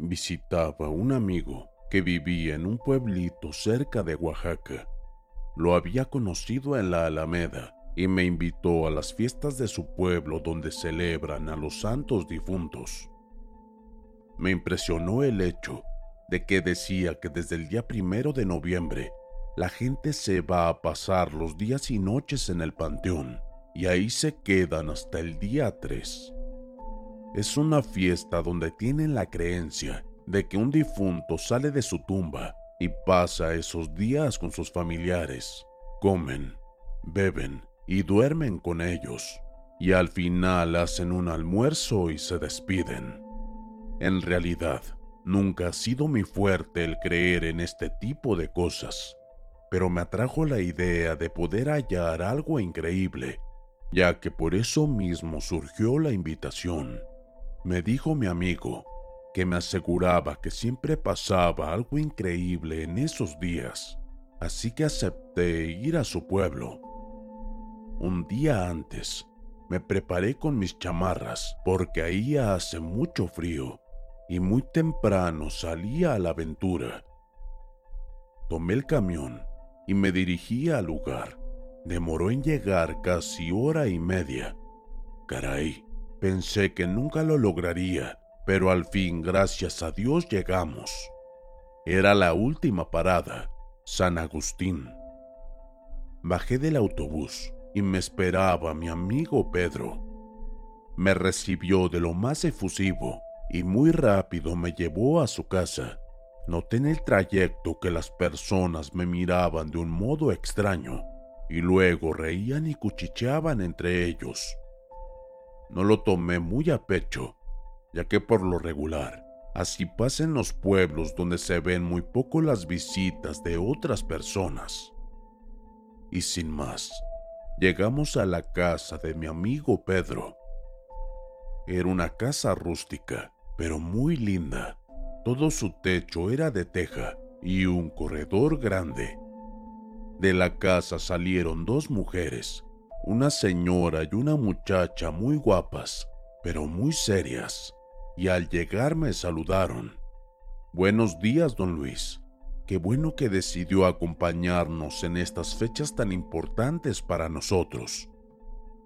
Visitaba un amigo que vivía en un pueblito cerca de Oaxaca. Lo había conocido en la Alameda y me invitó a las fiestas de su pueblo donde celebran a los santos difuntos. Me impresionó el hecho de que decía que desde el día primero de noviembre la gente se va a pasar los días y noches en el panteón y ahí se quedan hasta el día 3. Es una fiesta donde tienen la creencia de que un difunto sale de su tumba y pasa esos días con sus familiares, comen, beben y duermen con ellos, y al final hacen un almuerzo y se despiden. En realidad, nunca ha sido mi fuerte el creer en este tipo de cosas, pero me atrajo la idea de poder hallar algo increíble, ya que por eso mismo surgió la invitación. Me dijo mi amigo que me aseguraba que siempre pasaba algo increíble en esos días, así que acepté ir a su pueblo. Un día antes, me preparé con mis chamarras porque ahí hace mucho frío y muy temprano salí a la aventura. Tomé el camión y me dirigí al lugar. Demoró en llegar casi hora y media. Caray, pensé que nunca lo lograría, pero al fin, gracias a Dios, llegamos. Era la última parada, San Agustín. Bajé del autobús y me esperaba mi amigo Pedro. Me recibió de lo más efusivo y muy rápido me llevó a su casa. Noté en el trayecto que las personas me miraban de un modo extraño y luego reían y cuchicheaban entre ellos. No lo tomé muy a pecho, ya que por lo regular, así pasa en los pueblos donde se ven muy poco las visitas de otras personas. Y sin más, llegamos a la casa de mi amigo Pedro. Era una casa rústica, pero muy linda. Todo su techo era de teja y un corredor grande. De la casa salieron dos mujeres, una señora y una muchacha muy guapas, pero muy serias, y al llegar me saludaron. Buenos días, don Luis. Qué bueno que decidió acompañarnos en estas fechas tan importantes para nosotros.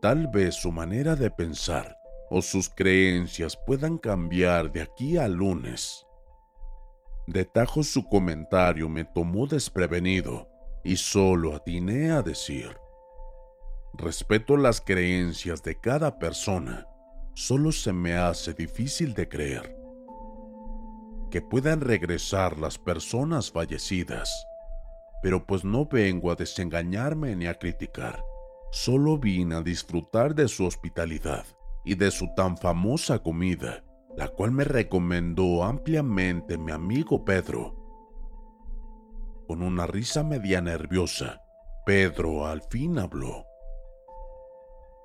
Tal vez su manera de pensar o sus creencias puedan cambiar de aquí al lunes. De tajo su comentario me tomó desprevenido y solo atiné a decir, respeto las creencias de cada persona, solo se me hace difícil de creer que puedan regresar las personas fallecidas. Pero pues no vengo a desengañarme ni a criticar, solo vine a disfrutar de su hospitalidad y de su tan famosa comida, la cual me recomendó ampliamente mi amigo Pedro. Con una risa media nerviosa, Pedro al fin habló.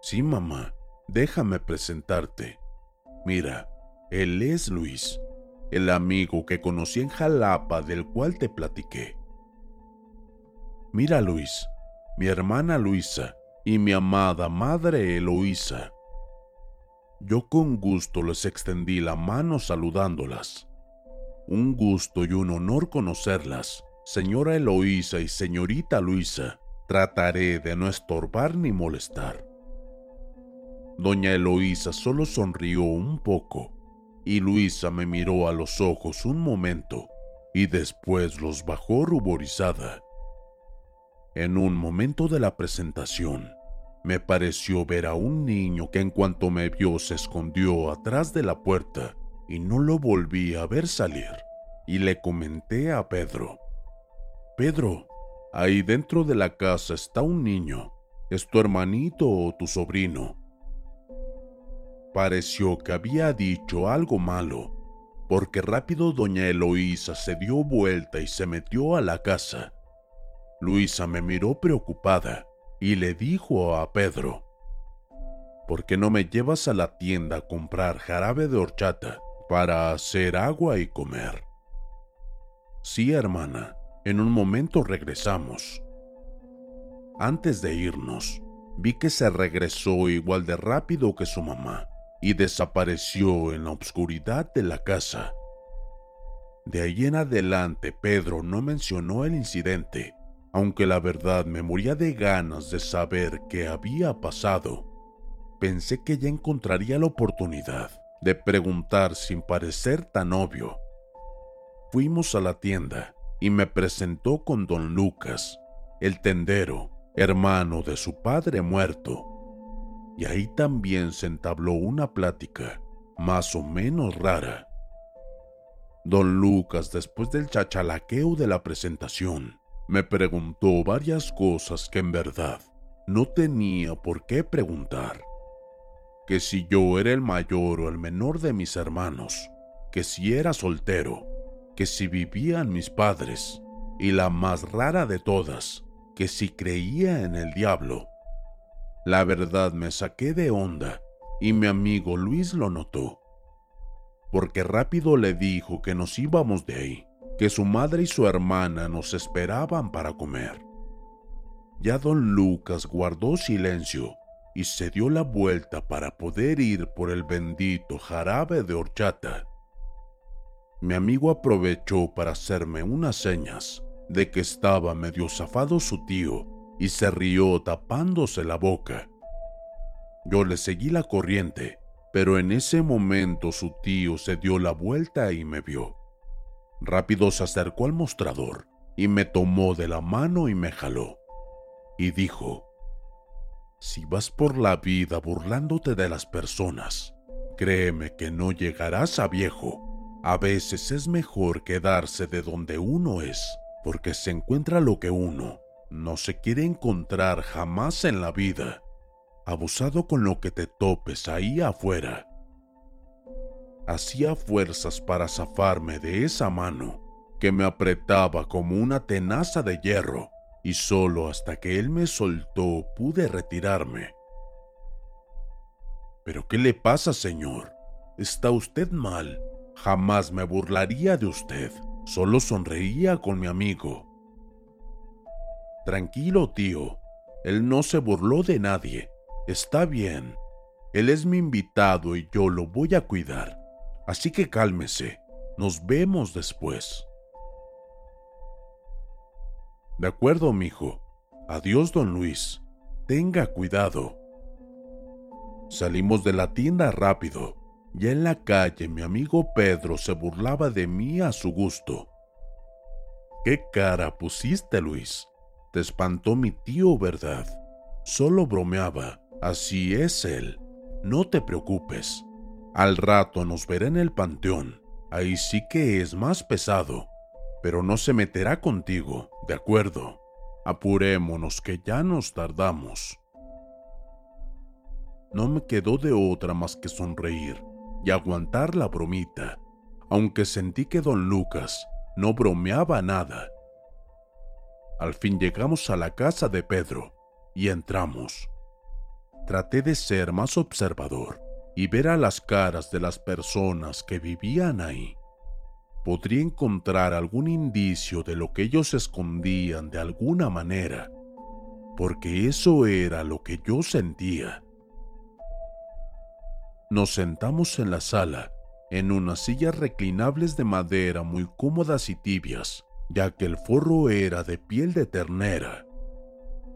Sí, mamá, déjame presentarte. Mira, él es Luis, el amigo que conocí en Jalapa del cual te platiqué. Mira, Luis, mi hermana Luisa y mi amada madre Eloísa. Yo con gusto les extendí la mano saludándolas. Un gusto y un honor conocerlas, señora Eloísa y señorita Luisa. Trataré de no estorbar ni molestar. Doña Eloísa solo sonrió un poco y Luisa me miró a los ojos un momento y después los bajó ruborizada. En un momento de la presentación, me pareció ver a un niño que en cuanto me vio se escondió atrás de la puerta y no lo volví a ver salir. Y le comenté a Pedro, Pedro, ahí dentro de la casa está un niño. ¿Es tu hermanito o tu sobrino? Pareció que había dicho algo malo, porque rápido doña Eloísa se dio vuelta y se metió a la casa. Luisa me miró preocupada y le dijo a Pedro, ¿por qué no me llevas a la tienda a comprar jarabe de horchata para hacer agua y comer? Sí, hermana, en un momento regresamos. Antes de irnos, vi que se regresó igual de rápido que su mamá y desapareció en la oscuridad de la casa. De ahí en adelante Pedro no mencionó el incidente, aunque la verdad me moría de ganas de saber qué había pasado. Pensé que ya encontraría la oportunidad de preguntar sin parecer tan obvio. Fuimos a la tienda y me presentó con don Lucas, el tendero, hermano de su padre muerto. Y ahí también se entabló una plática, más o menos rara. Don Lucas, después del chachalaqueo de la presentación, me preguntó varias cosas que en verdad no tenía por qué preguntar. Que si yo era el mayor o el menor de mis hermanos, que si era soltero, que si vivían mis padres, y la más rara de todas, que si creía en el diablo. La verdad me saqué de onda y mi amigo Luis lo notó, porque rápido le dijo que nos íbamos de ahí, que su madre y su hermana nos esperaban para comer. Ya don Lucas guardó silencio y se dio la vuelta para poder ir por el bendito jarabe de horchata mi amigo aprovechó para hacerme unas señas de que estaba medio zafado su tío y se rió tapándose la boca. Yo le seguí la corriente, pero en ese momento su tío se dio la vuelta y me vio. Rápido se acercó al mostrador y me tomó de la mano y me jaló. Y dijo, si vas por la vida burlándote de las personas, créeme que no llegarás a viejo a veces es mejor quedarse de donde uno es, porque se encuentra lo que uno no se quiere encontrar jamás en la vida, abusado con lo que te topes ahí afuera. Hacía fuerzas para zafarme de esa mano que me apretaba como una tenaza de hierro y solo hasta que él me soltó pude retirarme. ¿Pero qué le pasa, señor? ¿Está usted mal? Jamás me burlaría de usted, solo sonreía con mi amigo. Tranquilo, tío, él no se burló de nadie, está bien. Él es mi invitado y yo lo voy a cuidar, así que cálmese, nos vemos después. De acuerdo, mijo. Adiós, don Luis. Tenga cuidado. Salimos de la tienda rápido ya en la calle mi amigo Pedro se burlaba de mí a su gusto. ¿Qué cara pusiste, Luis? Te espantó mi tío, ¿verdad? Solo bromeaba. Así es él. No te preocupes. Al rato nos verá en el panteón. Ahí sí que es más pesado. Pero no se meterá contigo, ¿de acuerdo? Apurémonos que ya nos tardamos. No me quedó de otra más que sonreír y aguantar la bromita, aunque sentí que don Lucas no bromeaba nada. Al fin llegamos a la casa de Pedro y entramos. Traté de ser más observador y ver a las caras de las personas que vivían ahí. Podría encontrar algún indicio de lo que ellos escondían de alguna manera, porque eso era lo que yo sentía. Nos sentamos en la sala, en unas sillas reclinables de madera muy cómodas y tibias, ya que el forro era de piel de ternera.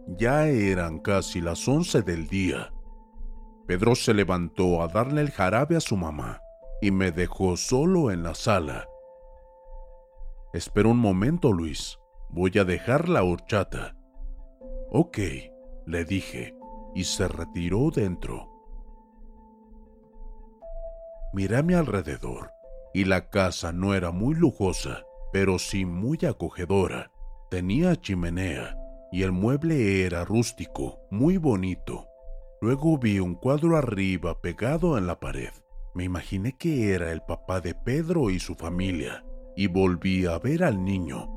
Ya eran casi las once del día. Pedro se levantó a darle el jarabe a su mamá y me dejó solo en la sala. Espera un momento, Luis. Voy a dejar la horchata. Ok, le dije, y se retiró dentro. Miré a mi alrededor, y la casa no era muy lujosa, pero sí muy acogedora. Tenía chimenea, y el mueble era rústico, muy bonito. Luego vi un cuadro arriba pegado en la pared. Me imaginé que era el papá de Pedro y su familia, y volví a ver al niño.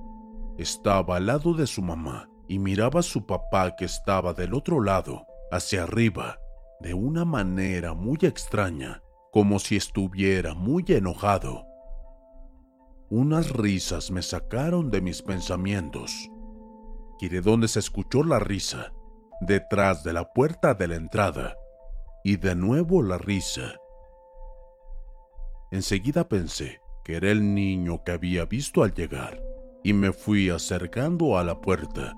Estaba al lado de su mamá y miraba a su papá que estaba del otro lado, hacia arriba, de una manera muy extraña, como si estuviera muy enojado. Unas risas me sacaron de mis pensamientos. ¿Y de dónde se escuchó la risa? Detrás de la puerta de la entrada. Y de nuevo la risa. Enseguida pensé que era el niño que había visto al llegar y me fui acercando a la puerta.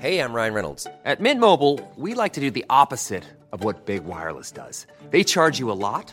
Hey, I'm Ryan Reynolds. At Mint Mobile, we like to do the opposite of what Big Wireless does. They charge you a lot,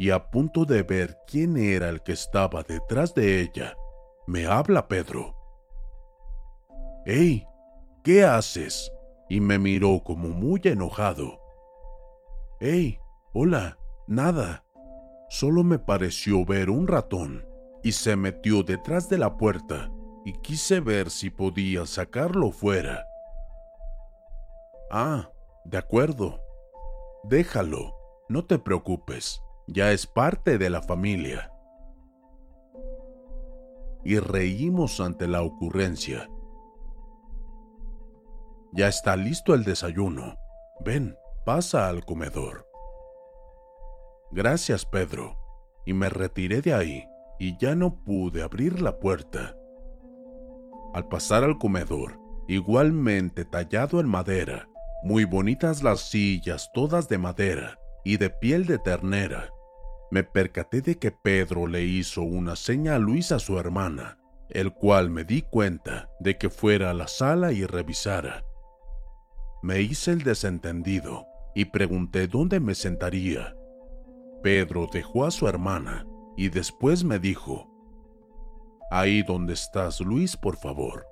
y a punto de ver quién era el que estaba detrás de ella, me habla Pedro. ¡Hey! ¿Qué haces? y me miró como muy enojado. ¡Hey! Hola, nada. Solo me pareció ver un ratón y se metió detrás de la puerta y quise ver si podía sacarlo fuera. Ah, de acuerdo. Déjalo, no te preocupes, ya es parte de la familia. Y reímos ante la ocurrencia ya está listo el desayuno. Ven, pasa al comedor. Gracias, Pedro. Y me retiré de ahí y ya no pude abrir la puerta. Al pasar al comedor, igualmente tallado en madera, muy bonitas las sillas todas de madera y de piel de ternera, me percaté de que Pedro le hizo una seña a Luisa su hermana, el cual me di cuenta de que fuera a la sala y revisara. Me hice el desentendido y pregunté dónde me sentaría. Pedro dejó a su hermana y después me dijo, Ahí donde estás, Luis, por favor.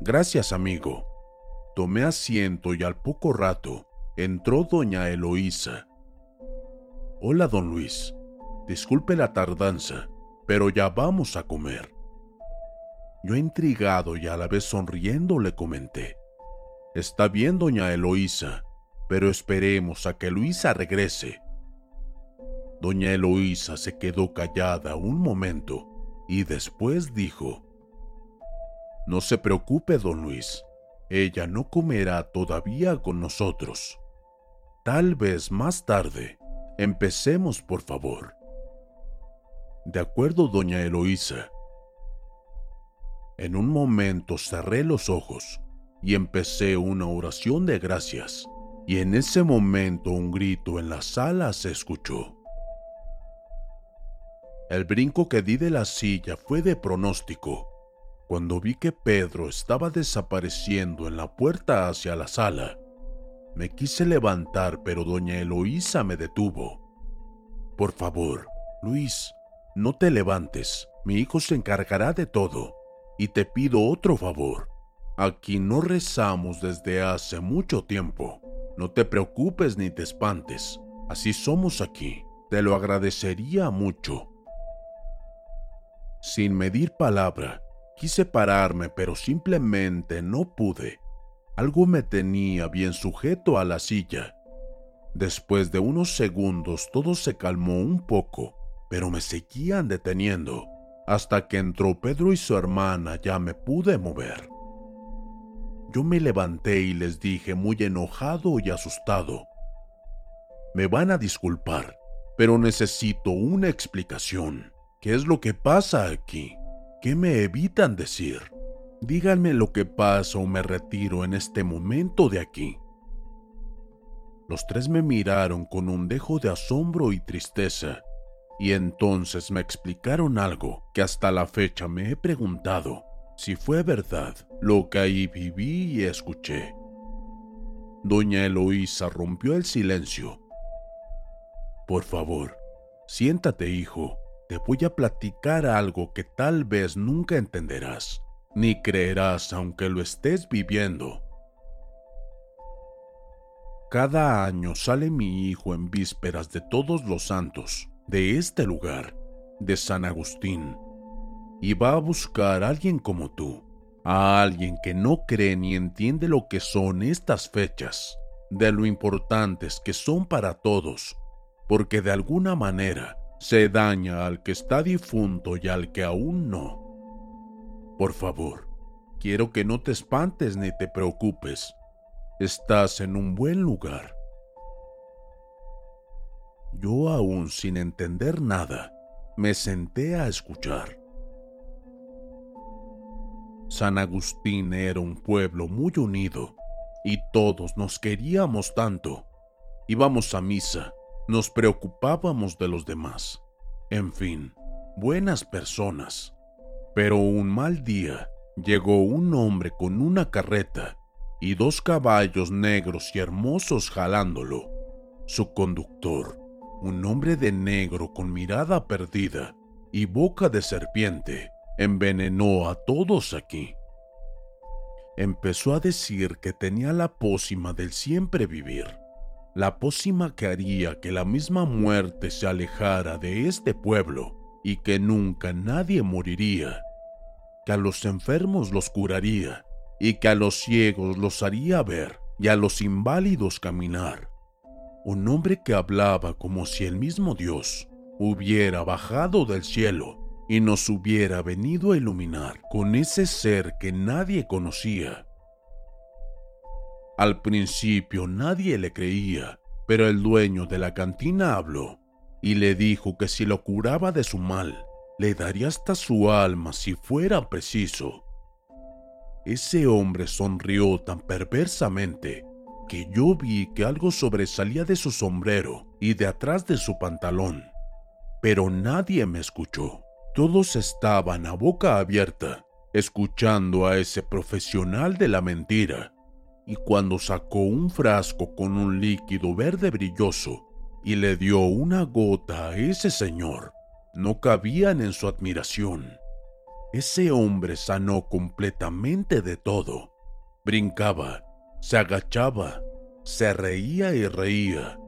Gracias, amigo. Tomé asiento y al poco rato entró doña Eloísa. Hola, don Luis. Disculpe la tardanza, pero ya vamos a comer. Yo intrigado y a la vez sonriendo le comenté. Está bien, doña Eloísa, pero esperemos a que Luisa regrese. Doña Eloísa se quedó callada un momento y después dijo, No se preocupe, don Luis, ella no comerá todavía con nosotros. Tal vez más tarde. Empecemos, por favor. De acuerdo, doña Eloísa. En un momento cerré los ojos y empecé una oración de gracias, y en ese momento un grito en la sala se escuchó. El brinco que di de la silla fue de pronóstico. Cuando vi que Pedro estaba desapareciendo en la puerta hacia la sala, me quise levantar, pero doña Eloísa me detuvo. Por favor, Luis, no te levantes, mi hijo se encargará de todo, y te pido otro favor. Aquí no rezamos desde hace mucho tiempo. No te preocupes ni te espantes. Así somos aquí. Te lo agradecería mucho. Sin medir palabra, quise pararme, pero simplemente no pude. Algo me tenía bien sujeto a la silla. Después de unos segundos todo se calmó un poco, pero me seguían deteniendo. Hasta que entró Pedro y su hermana ya me pude mover. Yo me levanté y les dije muy enojado y asustado. Me van a disculpar, pero necesito una explicación. ¿Qué es lo que pasa aquí? ¿Qué me evitan decir? Díganme lo que pasa o me retiro en este momento de aquí. Los tres me miraron con un dejo de asombro y tristeza, y entonces me explicaron algo que hasta la fecha me he preguntado si fue verdad lo que ahí viví y escuché. Doña Eloísa rompió el silencio. Por favor, siéntate, hijo. Te voy a platicar algo que tal vez nunca entenderás, ni creerás aunque lo estés viviendo. Cada año sale mi hijo en vísperas de todos los santos de este lugar, de San Agustín, y va a buscar a alguien como tú, a alguien que no cree ni entiende lo que son estas fechas, de lo importantes que son para todos, porque de alguna manera se daña al que está difunto y al que aún no. Por favor, quiero que no te espantes ni te preocupes. Estás en un buen lugar. Yo aún sin entender nada, me senté a escuchar. San Agustín era un pueblo muy unido y todos nos queríamos tanto. Íbamos a misa, nos preocupábamos de los demás. En fin, buenas personas. Pero un mal día llegó un hombre con una carreta y dos caballos negros y hermosos jalándolo. Su conductor un hombre de negro con mirada perdida y boca de serpiente, envenenó a todos aquí. Empezó a decir que tenía la pócima del siempre vivir, la pócima que haría que la misma muerte se alejara de este pueblo y que nunca nadie moriría, que a los enfermos los curaría y que a los ciegos los haría ver y a los inválidos caminar un hombre que hablaba como si el mismo Dios hubiera bajado del cielo y nos hubiera venido a iluminar con ese ser que nadie conocía. Al principio nadie le creía, pero el dueño de la cantina habló y le dijo que si lo curaba de su mal, le daría hasta su alma si fuera preciso. Ese hombre sonrió tan perversamente que yo vi que algo sobresalía de su sombrero y de atrás de su pantalón. Pero nadie me escuchó. Todos estaban a boca abierta, escuchando a ese profesional de la mentira. Y cuando sacó un frasco con un líquido verde brilloso y le dio una gota a ese señor, no cabían en su admiración. Ese hombre sanó completamente de todo. Brincaba, se agachaba, se reía y reía.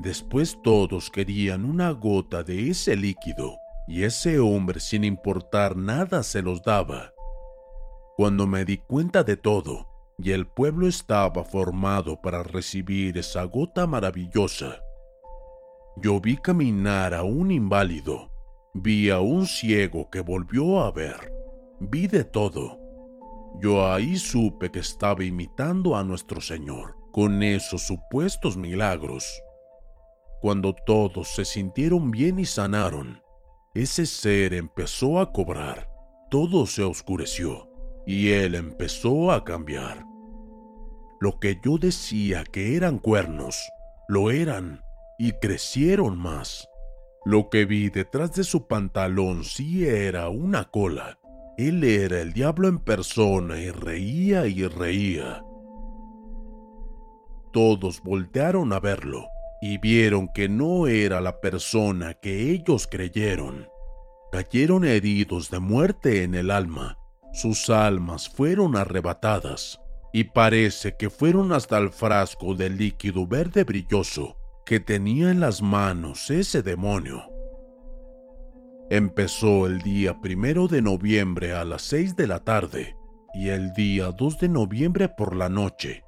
Después todos querían una gota de ese líquido y ese hombre sin importar nada se los daba. Cuando me di cuenta de todo y el pueblo estaba formado para recibir esa gota maravillosa, yo vi caminar a un inválido, vi a un ciego que volvió a ver, vi de todo. Yo ahí supe que estaba imitando a nuestro Señor con esos supuestos milagros. Cuando todos se sintieron bien y sanaron, ese ser empezó a cobrar, todo se oscureció y él empezó a cambiar. Lo que yo decía que eran cuernos, lo eran y crecieron más. Lo que vi detrás de su pantalón sí era una cola él era el diablo en persona y reía y reía. Todos voltearon a verlo y vieron que no era la persona que ellos creyeron. Cayeron heridos de muerte en el alma. Sus almas fueron arrebatadas y parece que fueron hasta el frasco de líquido verde brilloso que tenía en las manos ese demonio. Empezó el día primero de noviembre a las seis de la tarde y el día 2 de noviembre por la noche.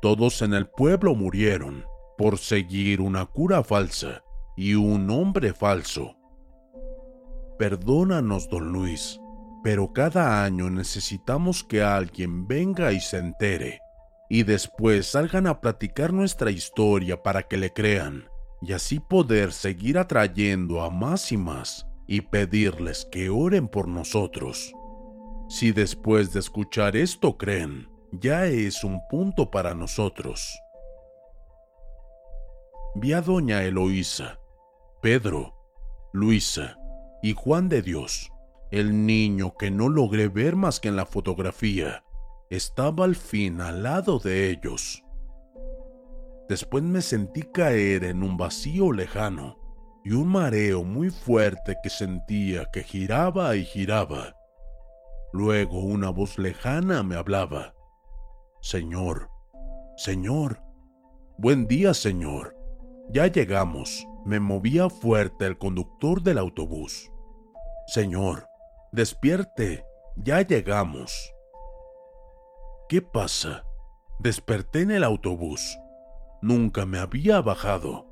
Todos en el pueblo murieron por seguir una cura falsa y un hombre falso. Perdónanos, don Luis, Pero cada año necesitamos que alguien venga y se entere, y después salgan a platicar nuestra historia para que le crean, y así poder seguir atrayendo a más y más y pedirles que oren por nosotros. Si después de escuchar esto creen, ya es un punto para nosotros. Vi a doña Eloísa, Pedro, Luisa y Juan de Dios, el niño que no logré ver más que en la fotografía, estaba al fin al lado de ellos. Después me sentí caer en un vacío lejano y un mareo muy fuerte que sentía que giraba y giraba. Luego una voz lejana me hablaba. Señor, Señor, buen día, Señor. Ya llegamos. Me movía fuerte el conductor del autobús. Señor, despierte. Ya llegamos. ¿Qué pasa? Desperté en el autobús. Nunca me había bajado.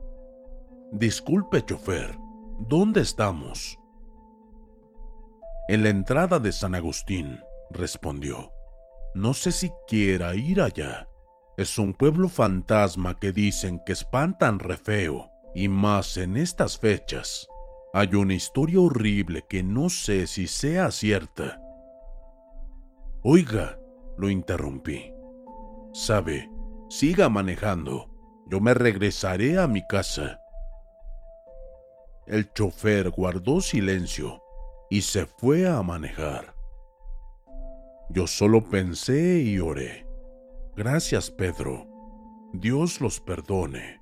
Disculpe, chofer, ¿dónde estamos? En la entrada de San Agustín, respondió. No sé si quiera ir allá. Es un pueblo fantasma que dicen que espantan re feo, y más en estas fechas. Hay una historia horrible que no sé si sea cierta. Oiga, lo interrumpí. Sabe, siga manejando. Yo me regresaré a mi casa. El chofer guardó silencio y se fue a manejar. Yo solo pensé y oré. Gracias, Pedro. Dios los perdone.